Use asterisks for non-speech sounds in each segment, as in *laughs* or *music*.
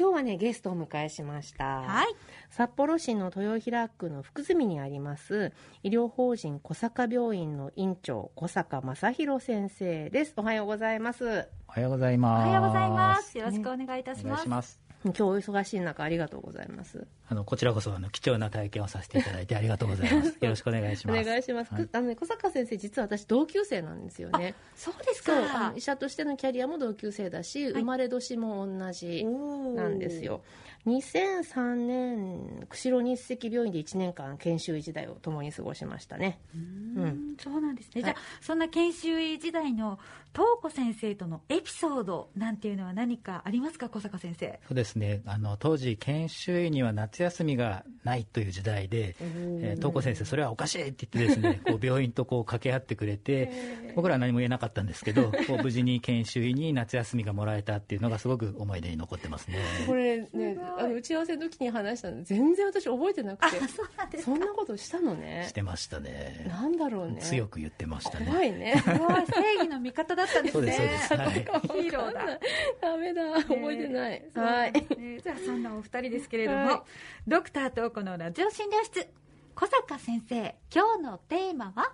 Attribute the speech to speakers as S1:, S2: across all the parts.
S1: 今日はねゲストをお迎えしました、
S2: はい。
S1: 札幌市の豊平区の福住にあります医療法人小坂病院の院長小坂正弘先生ですおはようございます
S3: おはようござい
S2: お
S3: ます。
S2: はようございます。よろしくお願いいたし
S3: お願
S2: ます。
S3: いします。
S1: 今日お忙しい中ありがとうございます。
S3: あのこちらこそあの貴重な体験をさせていただいてありがとうございます。*laughs* よろしくお願いし
S1: お
S3: ます。
S1: 願いします、
S3: はい。
S1: くあのね小坂先生実は私同級生なんですよね。
S2: そうですか。
S1: の医。者としてのキャリアも同級生だし、生まれ年も同じなんですよ2003年釧路日赤病院で1年間研修医時代を共に過ごしましたね
S2: うん、そうなんですね。
S1: はい
S2: じゃあ、そんな研修医時代の東子先生とのエピソードなんていうのは何かありますか、小坂先生？
S3: そうですね。あの当時研修医には夏休みがないという時代で、えー東子先生それはおかしいって言ってですね、*laughs* こう病院とこう掛け合ってくれて、僕らは何も言えなかったんですけど、*laughs* こう無事に研修医に夏休みがもらえたっていうのがすごく思い出に残ってますね。
S1: これねあの打ち合わせの時に話したの全然私覚えてなくて
S2: そうなんです
S1: そんなことしたのね
S3: してましたね。
S1: なんだろうね
S3: 強く言ってましたね。
S1: 怖いね
S2: か。わい正義の味方だったんですね。
S3: そうですそうですはい
S2: ヒーローだ。
S1: ダメだ覚えてない、はい
S2: い。じゃあそんなお二人ですけれども、
S1: はい
S2: ドクター東子のラジオ診療室小坂先生今日のテーマは？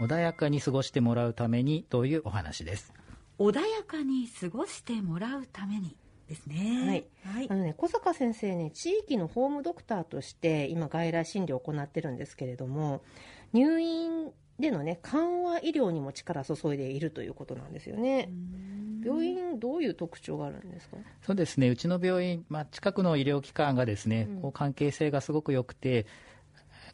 S3: 穏やかに過ごしてもらうためにというお話です。
S2: 穏やかに過ごしてもらうためにですね。
S1: はい、
S2: はい。
S1: あのね小坂先生ね地域のホームドクターとして今外来診療を行ってるんですけれども入院でのね緩和医療にも力を注いでいるということなんですよね。病院どういう特徴があるんですか？
S3: そうですね。うちの病院、まあ、近くの医療機関がですね、
S1: うん。
S3: こう関係性がすごく良くて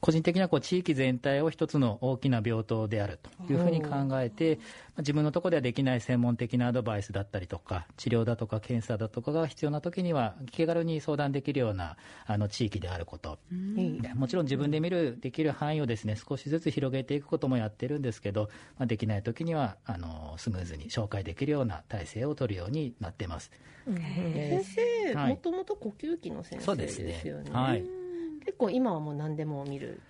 S3: 個人的にはこう地域全体を一つの大きな病棟であるというふうに考えて、まあ自分のところではできない専門的なアドバイスだったりとか治療だとか検査だとかが必要な時には気軽に相談できるようなあの地域であること。
S1: いい
S3: でもちろん自分で見るできる範囲をですね少しずつ広げていくこともやってるんですけど、まあ、できない時にはあのスムーズに紹介できるような体制を取るようになってます。
S1: 先生
S3: はい。
S1: もともと呼吸器の先生で
S3: そうですね
S1: すよね。
S3: はい
S1: 結構今はもう何でも見る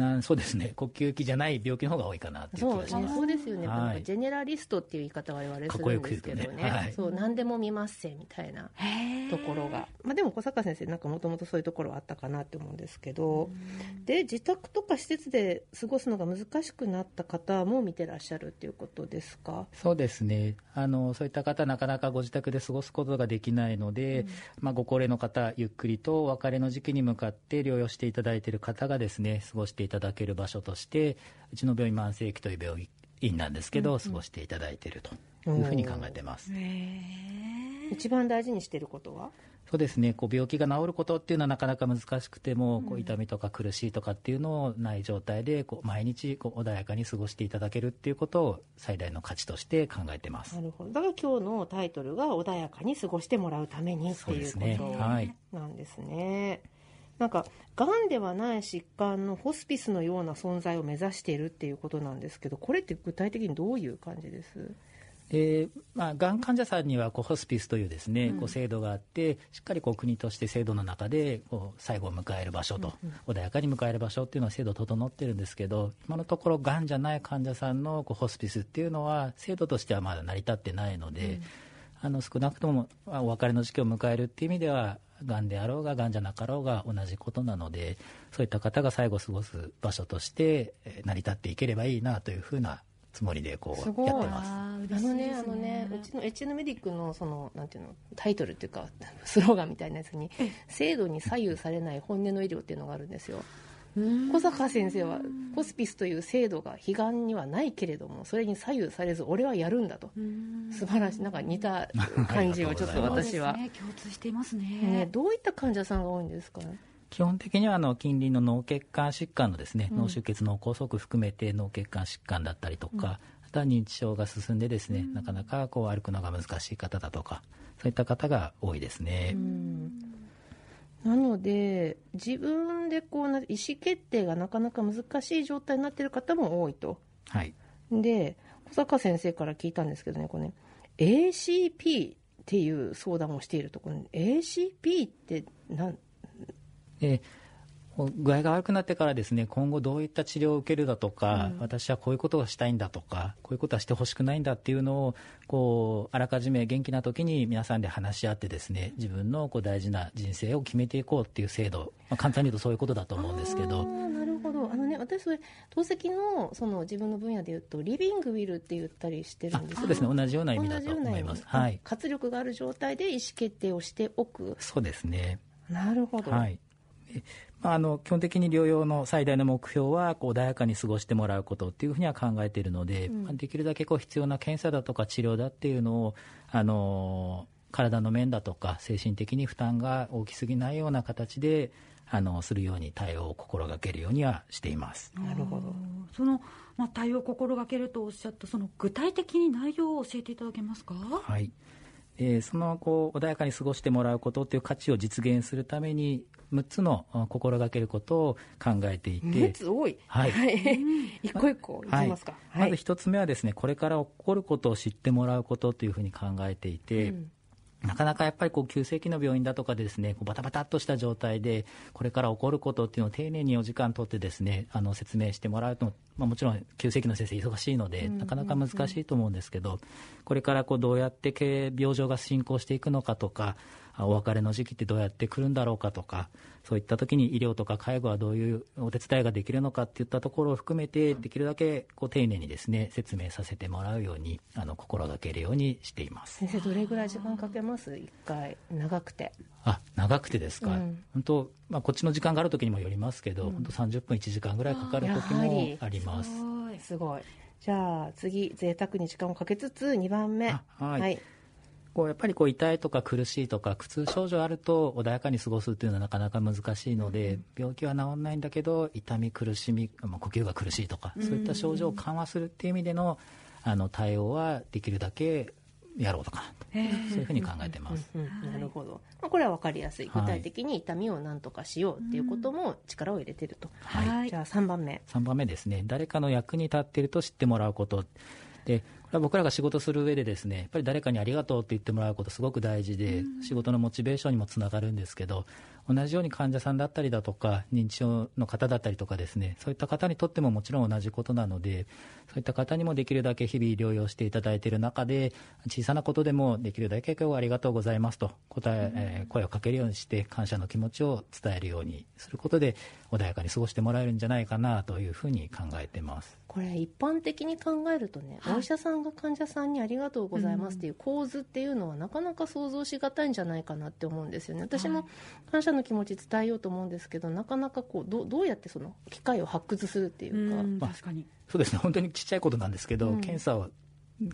S3: なんそうですね。呼吸器じゃない病気の方が多いかなっていう
S1: そうね
S3: 気がします。
S1: そうですよね、
S3: はい。
S1: ジェネラリストっていう言い方は我々す
S3: かっこよく
S1: るんですけ
S3: 言うとね
S1: どね
S3: はい。
S1: そう何でも見ますせみたいなところが、まあ、でも小坂先生なんかもともとそういうところはあったかなって思うんですけど、で自宅とか施設で過ごすのが難しくなった方も見てらっしゃるっていうことですか？
S3: そうですね。あのそういった方なかなかご自宅で過ごすことができないので、まあ、ご高齢の方ゆっくりとお別れの時期に向かって療養していただいている方がですね過ごしていただける場所としてうちの病院慢性期という病院なんですけど、過ごしていただいているというふうに考えてます。
S1: 一番大事にしてることは？
S3: そうですね。こう病気が治ることっていうのはなかなか難しくても、こう痛みとか苦しいとかっていうのをない状態でこう毎日こう穏やかに過ごしていただけるっていうことを最大の価値として考えてます。
S1: な。るほど。だから今日のタイトルが穏やかに過ごしてもらうためにっていう
S3: そうですね。
S1: こ
S3: はい。
S1: となんですね。なんかがんではない疾患のホスピスのような存在を目指しているっていうことなんですけどこれって具体的にどういう感じです？
S3: えーまあ、がん患者さんにはこうホスピスというですね、こう制度があってしっかりこう国として制度の中でこう最後を迎える場所と、穏やかに迎える場所っていうのは制度整ってるんですけど今のところがんじゃない患者さんのこうホスピスっていうのは制度としてはまだ成り立ってないので、あの少なくともまあお別れの時期を迎えるっていう意味ではがんであろうががんじゃなかろうが同じことなのでそういった方が最後過ごす場所としてえー成り立っていければいいなというふうなつもりでこうやってます。
S2: あー
S1: あのね、あのね、うちの HN メディックのそのなんていうのタイトルっていうかスローガンみたいなやつに制度に左右されない本音の医療っていうのがあるんですよ。小坂先生はホスピスという制度が悲願にはないけれどもそれに左右されず俺はやるんだと。素晴らしい。なんか似た感じをちょっと *laughs* 私は、
S2: ね、共通していますね。
S1: ね、どういった患者さんが多いんですか？
S3: 基本的にはあの近隣の脳血管疾患のですね、
S1: うん。
S3: 脳出血脳梗塞含めて脳血管疾患だったりとか、あとは認知症が進んでですね、なかなかこう歩くのが難しい方だとかそういった方が多いですね、
S1: うんなので自分でこうな意思決定がなかなか難しい状態になっている方も多いと。
S3: はい。
S1: で小坂先生から聞いたんですけどねこれね ACP っていう相談をしているところ、ACP ってなん？
S3: で具合が悪くなってからですね今後どういった治療を受けるだとか、うん、私はこういうことがしたいんだとかこういうことはしてほしくないんだっていうのをこうあらかじめ元気な時に皆さんで話し合ってですね自分のこう大事な人生を決めていこうっていう制度、まあ、簡単に言うとそういうことだと思うんですけど。
S1: なるほど。あのね私それ透析のその自分の分野でいうとリビングウィルって言ったりしてるんです
S3: そうですね。同じような意味だと思います、は
S1: い、活力がある状態で意思決定をしておく。
S3: そうですね。
S1: なるほど、
S3: はいあの基本的に療養の最大の目標はこう穏やかに過ごしてもらうことっていうふうには考えているので、うん、できるだけこう必要な検査だとか治療だっていうのをあの体の面だとか精神的に負担が大きすぎないような形であのするように対応を心がけるようにはしています。
S1: なるほど。
S2: その、まあ、対応を心がけるとおっしゃったその具体的に内容を教えていただけますか？
S3: はいえー、そのこう穏やかに過ごしてもらうことという価値を実現するために6つの心がけることを考えていて。
S1: 6つ多い、はい、一個一個いきますか、
S3: はい、まず1つ目はですねこれから起こることを知ってもらうことというふうに考えていて、うんなかなかやっぱりこう急性期の病院だとかでですねこうバタバタっとした状態でこれから起こることっていうのを丁寧にお時間とってですねあの説明してもらうと、まあ、もちろん急性期の先生忙しいので、なかなか難しいと思うんですけどこれからこうどうやって病状が進行していくのかとかお別れの時期ってどうやって来るんだろうかとかそういった時に医療とか介護はどういうお手伝いができるのかっていったところを含めてできるだけこう丁寧にですね説明させてもらうようにあの心がけるようにしています。
S1: 先生どれぐらい時間かけます？1回。長くて。
S3: あ長くてですか、うん、本当、まあ、こっちの時間がある時にもよりますけど、うん、本当30分1時間ぐらいかかる時もあり。ます。
S1: すごい。じゃあ次贅沢に時間をかけつつ2番目。
S3: はい、はいこうやっぱりこう痛いとか苦しいとか苦痛症状あると穏やかに過ごすっていうのはなかなか難しいので、病気は治らないんだけど痛み苦しみ、まあ、呼吸が苦しいとか、そういった症状を緩和するっていう意味でのあの対応はできるだけやろうとかそういうふうに考えてます。
S1: なるほど。まあ、これは分かりやすい。具体的に痛みを何とかしようっていうことも力を入れてると。はい。じゃあ3番目。
S3: 3番目ですね。誰かの役に立っていると知ってもらうこと。で僕らが仕事する上でですねやっぱり誰かにありがとうって言ってもらうことすごく大事で、仕事のモチベーションにもつながるんですけど同じように患者さんだったりだとか認知症の方だったりとかですねそういった方にとってももちろん同じことなのでそういった方にもできるだけ日々療養していただいている中で小さなことでもできるだけ今日はありがとうございますと答え、えー、声をかけるようにして感謝の気持ちを伝えるようにすることで穏やかに過ごしてもらえるんじゃないかなというふうに考えてます。
S1: これ一般的に考えるとね、はい、お医者さんが患者さんにありがとうございますっていう構図っていうのはなかなか想像しがたいんじゃないかなって思うんですよね。私も感謝の気持ち伝えようと思うんですけどなかなかこうどどうやってその機会を発掘するっていうか、
S2: う確かに。
S3: そうですね。本当にちっちゃいことなんですけど、うん、検査を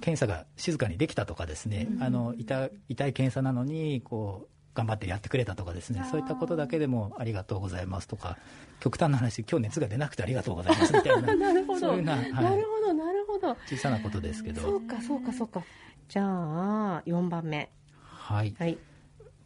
S3: 検査が静かにできたとかですね、うん、あの痛痛い検査なのにこう頑張ってやってくれたとかですねそういったことだけでもありがとうございますとか極端な話今日熱が出なくてありがとうございますみたいな *laughs*
S1: なるほど。
S3: そういう
S1: な、はい、なるほどなるほど。
S3: 小さなことですけど。
S1: そうかそうかそうか。じゃあ4番目。
S3: はい、はい。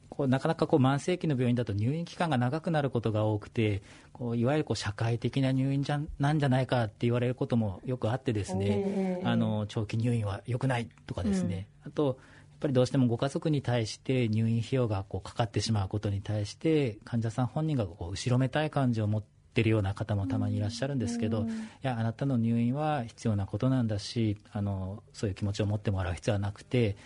S3: こうなかなかこう慢性期の病院だと入院期間が長くなることが多くてこういわゆるこう社会的な入院じゃなんじゃないかって言われることもよくあってですねあの長期入院は良くないとかですね、うん、あとぱりどうしてもご家族に対して入院費用がこうかかってしまうことに対して患者さん本人がこう後ろめたい感じを持ってるような方もたまにいらっしゃるんですけど、いやあなたの入院は必要なことなんだしあのそういう気持ちを持ってもらう必要はなくて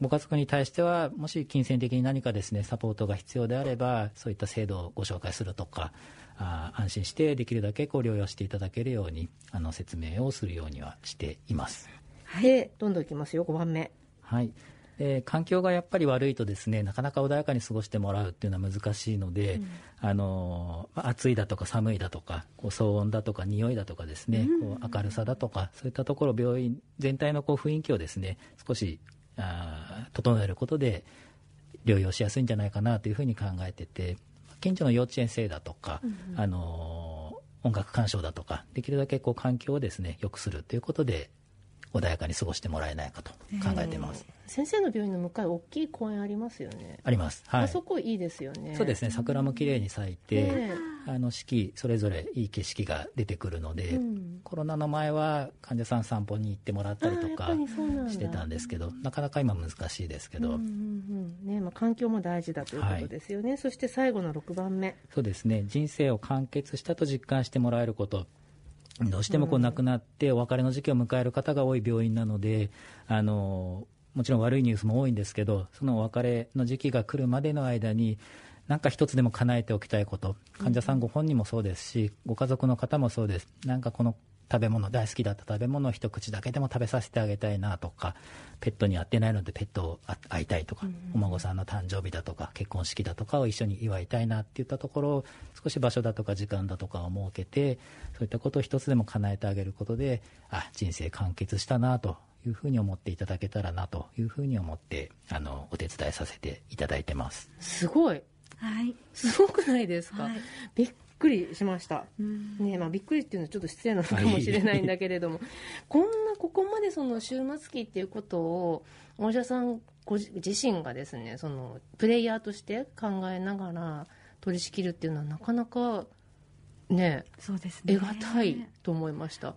S3: ご家族に対してはもし金銭的に何かですねサポートが必要であればそういった制度をご紹介するとかあ安心してできるだけこう療養していただけるようにあの説明をするようにはしています。
S1: はい、どんどんいきますよ5番目。
S3: はいえー、環境がやっぱり悪いとですねなかなか穏やかに過ごしてもらうっていうのは難しいので、うん、あの暑いだとか寒いだとかこう騒音だとか匂いだとかですね、うん、こう明るさだとかそういったところ病院全体のこう雰囲気をですね少しあ整えることで療養しやすいんじゃないかなというふうに考えてて近所の幼稚園生だとか、うん、あの音楽鑑賞だとかできるだけこう環境をですね良くするということで穏やかに過ごしてもらえないかと考えています、
S1: 先生の病院の向かい大きい公園ありますよね。
S3: あります、はい、
S1: あそこいいですよね。
S3: そうですね。桜も綺麗に咲いて、あの四季それぞれいい景色が出てくるので、うん、コロナの前は患者さん散歩に行ってもらったりとかしてたんですけどなかなか今難しいですけど、うん
S1: うんうんねまあ、環境も大事だということですよね、はい、そして最後の6番目。
S3: そうですね。人生を完結したと実感してもらえることどうしてもこう亡くなってお別れの時期を迎える方が多い病院なのであのもちろん悪いニュースも多いんですけどそのお別れの時期が来るまでの間に何か一つでも叶えておきたいこと。患者さんご本人もそうですしご家族の方もそうです。なんかこの食べ物大好きだった食べ物を一口だけでも食べさせてあげたいなとかペットに会ってないのでペットを会いたいとか、お孫さんの誕生日だとか結婚式だとかを一緒に祝いたいなっていったところを少し場所だとか時間だとかを設けてそういったことを一つでも叶えてあげることであ人生完結したなというふうに思っていただけたらなというふうに思ってあのお手伝いさせていただいてます。
S1: すごい。
S2: はい、
S1: すごくないですか、はい、びっくりしました、ねまあ、びっくりっていうのはちょっと失礼なのかもしれないんだけれども、*laughs* こんなここまでその終末期っていうことをお医者さんご自身がですねそのプレイヤーとして考えながら取り仕切るっていうのはなかなかね
S2: そうですね。
S1: 得難いと思いました。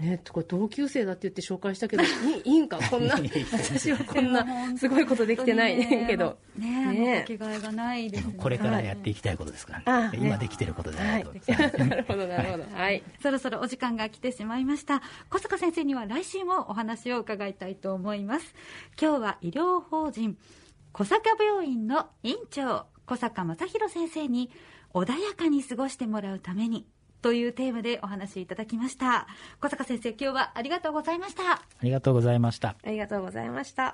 S1: ね、とか同級生だって言って紹介したけど *laughs* いいいんか？こんな私はこんなすごいことできてないけど。
S2: ねねかけがえがないです、
S3: ね、これからやっていきたいことですからね、今できてることじゃない。と、は
S1: い、なるほどなるほど。はい、
S2: そろそろお時間が来てしまいました。小坂先生には来週もお話を伺いたいと思います。今日は医療法人小坂病院の院長小坂正弘先生に穏やかに過ごしてもらうためにというテーマでお話しいただきました。小坂先生今日はありがとうございました。あ
S3: りがとうございました。
S1: ありがとうございました